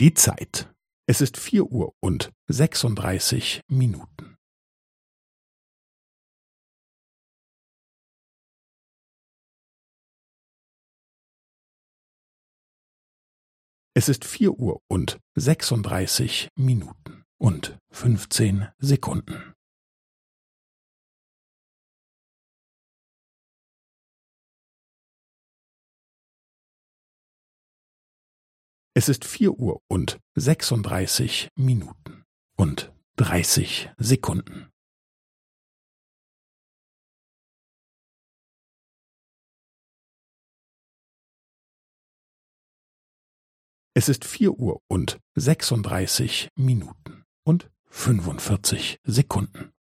Die Zeit. Es ist vier Uhr und sechsunddreißig Minuten. Es ist vier Uhr und sechsunddreißig Minuten und fünfzehn Sekunden. Es ist vier Uhr und sechsunddreißig Minuten und dreißig Sekunden. Es ist vier Uhr und sechsunddreißig Minuten und fünfundvierzig Sekunden.